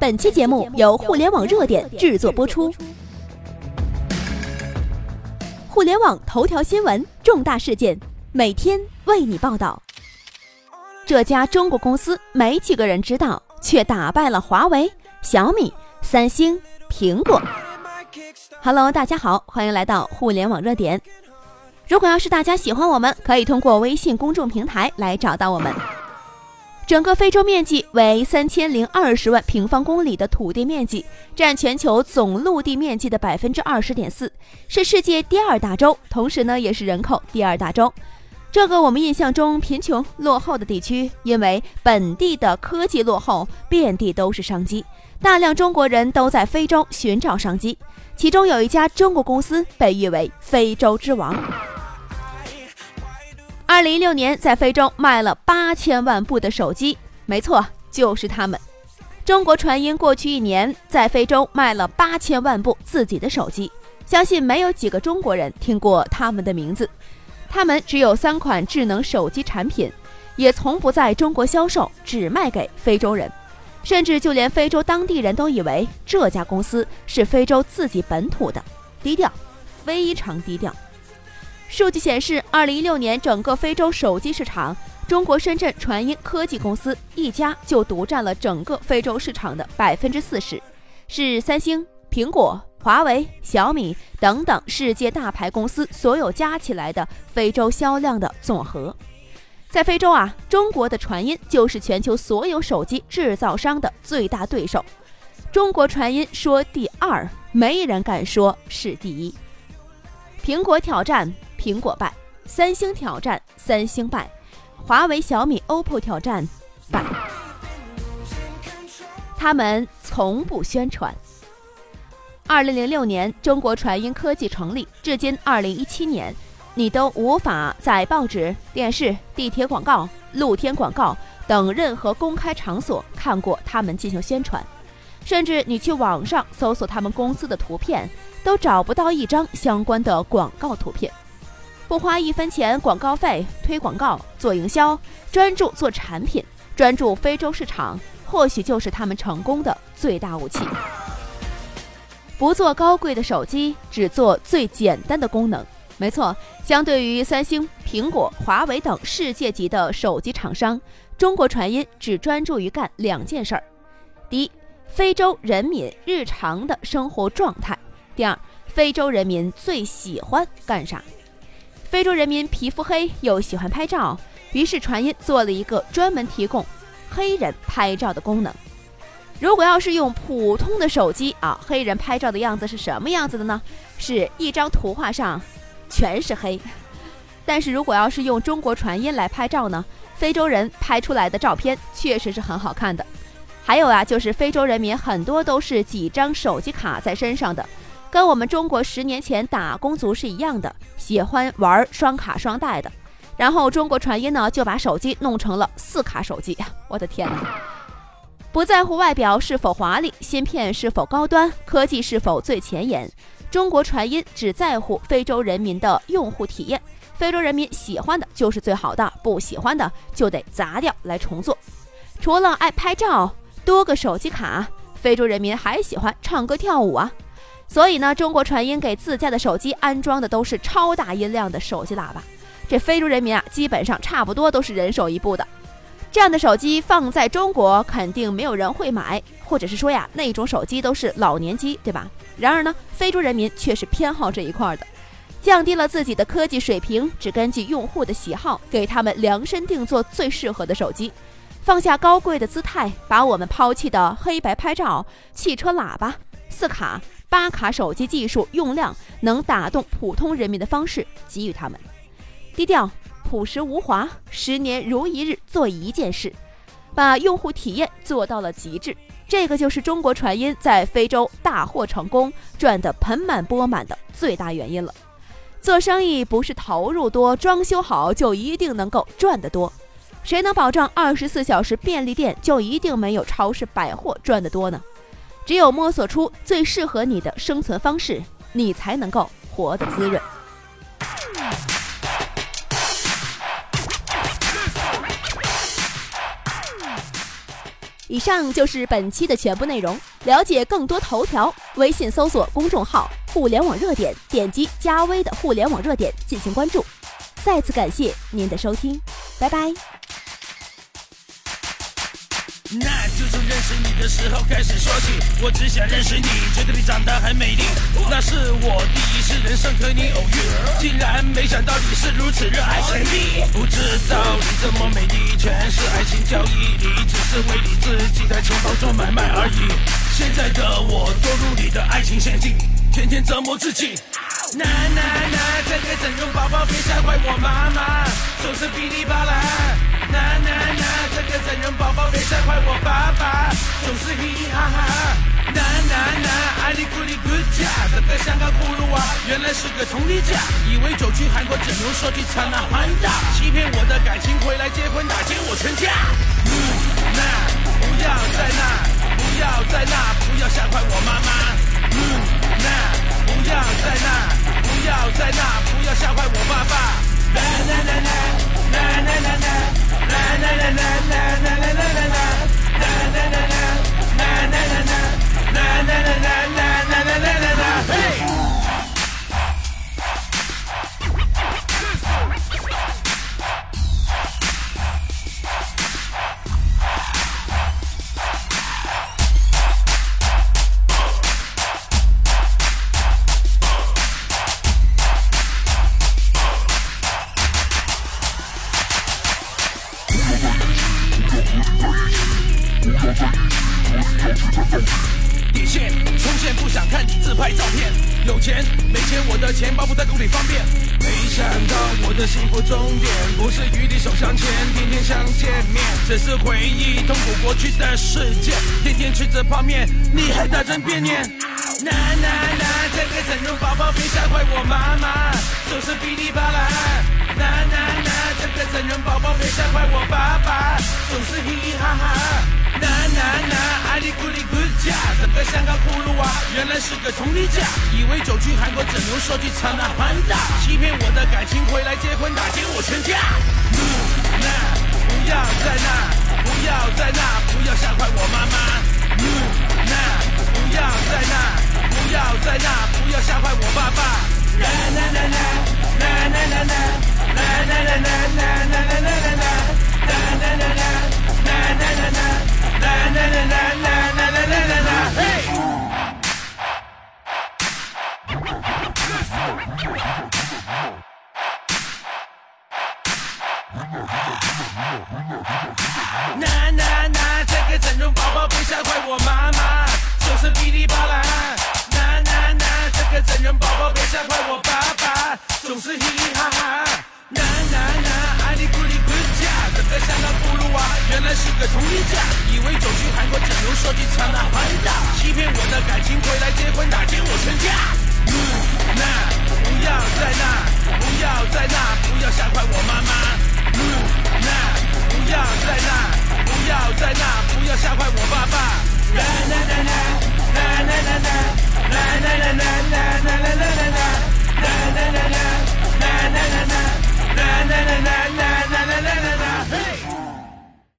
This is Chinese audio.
本期节目由互联网热点制作播出。互联网头条新闻，重大事件，每天为你报道。这家中国公司没几个人知道，却打败了华为、小米、三星、苹果。Hello，大家好，欢迎来到互联网热点。如果要是大家喜欢我们，可以通过微信公众平台来找到我们。整个非洲面积为三千零二十万平方公里的土地面积，占全球总陆地面积的百分之二十点四，是世界第二大洲，同时呢也是人口第二大洲。这个我们印象中贫穷落后的地区，因为本地的科技落后，遍地都是商机，大量中国人都在非洲寻找商机。其中有一家中国公司被誉为“非洲之王”。二零一六年，在非洲卖了八千万部的手机，没错，就是他们。中国传音过去一年在非洲卖了八千万部自己的手机，相信没有几个中国人听过他们的名字。他们只有三款智能手机产品，也从不在中国销售，只卖给非洲人，甚至就连非洲当地人都以为这家公司是非洲自己本土的，低调，非常低调。数据显示，二零一六年整个非洲手机市场，中国深圳传音科技公司一家就独占了整个非洲市场的百分之四十，是三星、苹果、华为、小米等等世界大牌公司所有加起来的非洲销量的总和。在非洲啊，中国的传音就是全球所有手机制造商的最大对手。中国传音说第二，没人敢说是第一。苹果挑战。苹果败，三星挑战，三星败，华为、小米、OPPO 挑战败。他们从不宣传。二零零六年，中国传音科技成立，至今二零一七年，你都无法在报纸、电视、地铁广告、露天广告等任何公开场所看过他们进行宣传，甚至你去网上搜索他们公司的图片，都找不到一张相关的广告图片。不花一分钱广告费推广告做营销，专注做产品，专注非洲市场，或许就是他们成功的最大武器。不做高贵的手机，只做最简单的功能。没错，相对于三星、苹果、华为等世界级的手机厂商，中国传音只专注于干两件事儿：第一，非洲人民日常的生活状态；第二，非洲人民最喜欢干啥。非洲人民皮肤黑又喜欢拍照，于是传音做了一个专门提供黑人拍照的功能。如果要是用普通的手机啊，黑人拍照的样子是什么样子的呢？是一张图画上全是黑。但是如果要是用中国传音来拍照呢，非洲人拍出来的照片确实是很好看的。还有啊，就是非洲人民很多都是几张手机卡在身上的。跟我们中国十年前打工族是一样的，喜欢玩双卡双待的。然后中国传音呢就把手机弄成了四卡手机，我的天哪！不在乎外表是否华丽，芯片是否高端，科技是否最前沿，中国传音只在乎非洲人民的用户体验。非洲人民喜欢的就是最好的，不喜欢的就得砸掉来重做。除了爱拍照，多个手机卡，非洲人民还喜欢唱歌跳舞啊。所以呢，中国传音给自家的手机安装的都是超大音量的手机喇叭。这非洲人民啊，基本上差不多都是人手一部的。这样的手机放在中国，肯定没有人会买，或者是说呀，那种手机都是老年机，对吧？然而呢，非洲人民却是偏好这一块的，降低了自己的科技水平，只根据用户的喜好，给他们量身定做最适合的手机，放下高贵的姿态，把我们抛弃的黑白拍照、汽车喇叭、四卡。巴卡手机技术用量能打动普通人民的方式给予他们，低调朴实无华，十年如一日做一件事，把用户体验做到了极致。这个就是中国传音在非洲大获成功、赚得盆满钵满的最大原因了。做生意不是投入多、装修好就一定能够赚得多，谁能保证二十四小时便利店就一定没有超市百货赚得多呢？只有摸索出最适合你的生存方式，你才能够活得滋润。以上就是本期的全部内容。了解更多头条，微信搜索公众号“互联网热点”，点击加微的“互联网热点”进行关注。再次感谢您的收听，拜拜。那就从认识你的时候开始说起，我只想认识你，觉得你长得很美丽。那是我第一次人生和你偶遇，竟然没想到你是如此热爱神秘。不知道你这么美丽，全是爱情交易，你只是为你自己的钱包做买卖而已。现在的我堕入你的爱情陷阱，天天折磨自己。呐呐呐，这个整容宝宝别吓坏我妈妈，总是噼里啪啦。呐呐呐，总是嘻嘻哈哈。呐呐呐，阿里咕里咕家，这个香港葫芦娃原来是个同理家，以为走去韩国整容设计成了环大，欺骗我的感情，回来结婚打劫我全家。嗯，那不要在那，不要在那，不要吓坏我妈妈。嗯，那不要在那，不要在那，不要吓坏我爸爸。呐呐呐呐，呐呐呐呐。啦啦啦啦啦啦啦啦啦啦啦啦啦啦啦啦 na na na na 想看你自拍照片。有钱没钱，我的钱包不在兜里方便。没想到我的幸福终点不是与你手相牵，天天想见面，只是回忆痛苦过去的世界。天天吃着泡面，你还打针变脸。呐呐呐，这个整容宝宝别吓坏我妈妈，总是噼里啪啦。呐呐呐，这个整容宝宝别吓坏我爸爸，总是嘻嘻哈哈。呐呐呐，阿里咕里咕家，整个香港葫芦娃原来是个同理家，以为走去韩国整容设计成了环大，欺骗我的感情，回来结婚打劫我全家。嗯，那不要在那，不要在那，不要吓坏我妈妈。嗯，那不要在那，不要在那，不要吓坏我爸爸。啦啦啦啦，呐呐呐，这个整容宝宝别吓坏我妈妈，就是噼里啪啦。呐呐呐，这个整容宝宝别吓坏我爸爸，总是嘻嘻哈哈。呐呐呐，爱你咕里咕家，这个香港葫芦娃原来是个同理家。以为走去韩国整容设计成了环大，欺骗我的感情，回来结婚打劫我全家。嗯，那不要在那，不要在那，不要吓坏我妈妈。嗯，那不要在那，不要在那，不要吓坏我爸爸。啦啦啦啦，啦啦啦啦，啦啦啦啦啦啦啦啦啦啦，啦啦啦啦，啦啦啦啦，啦啦啦啦啦啦啦啦啦，嘿。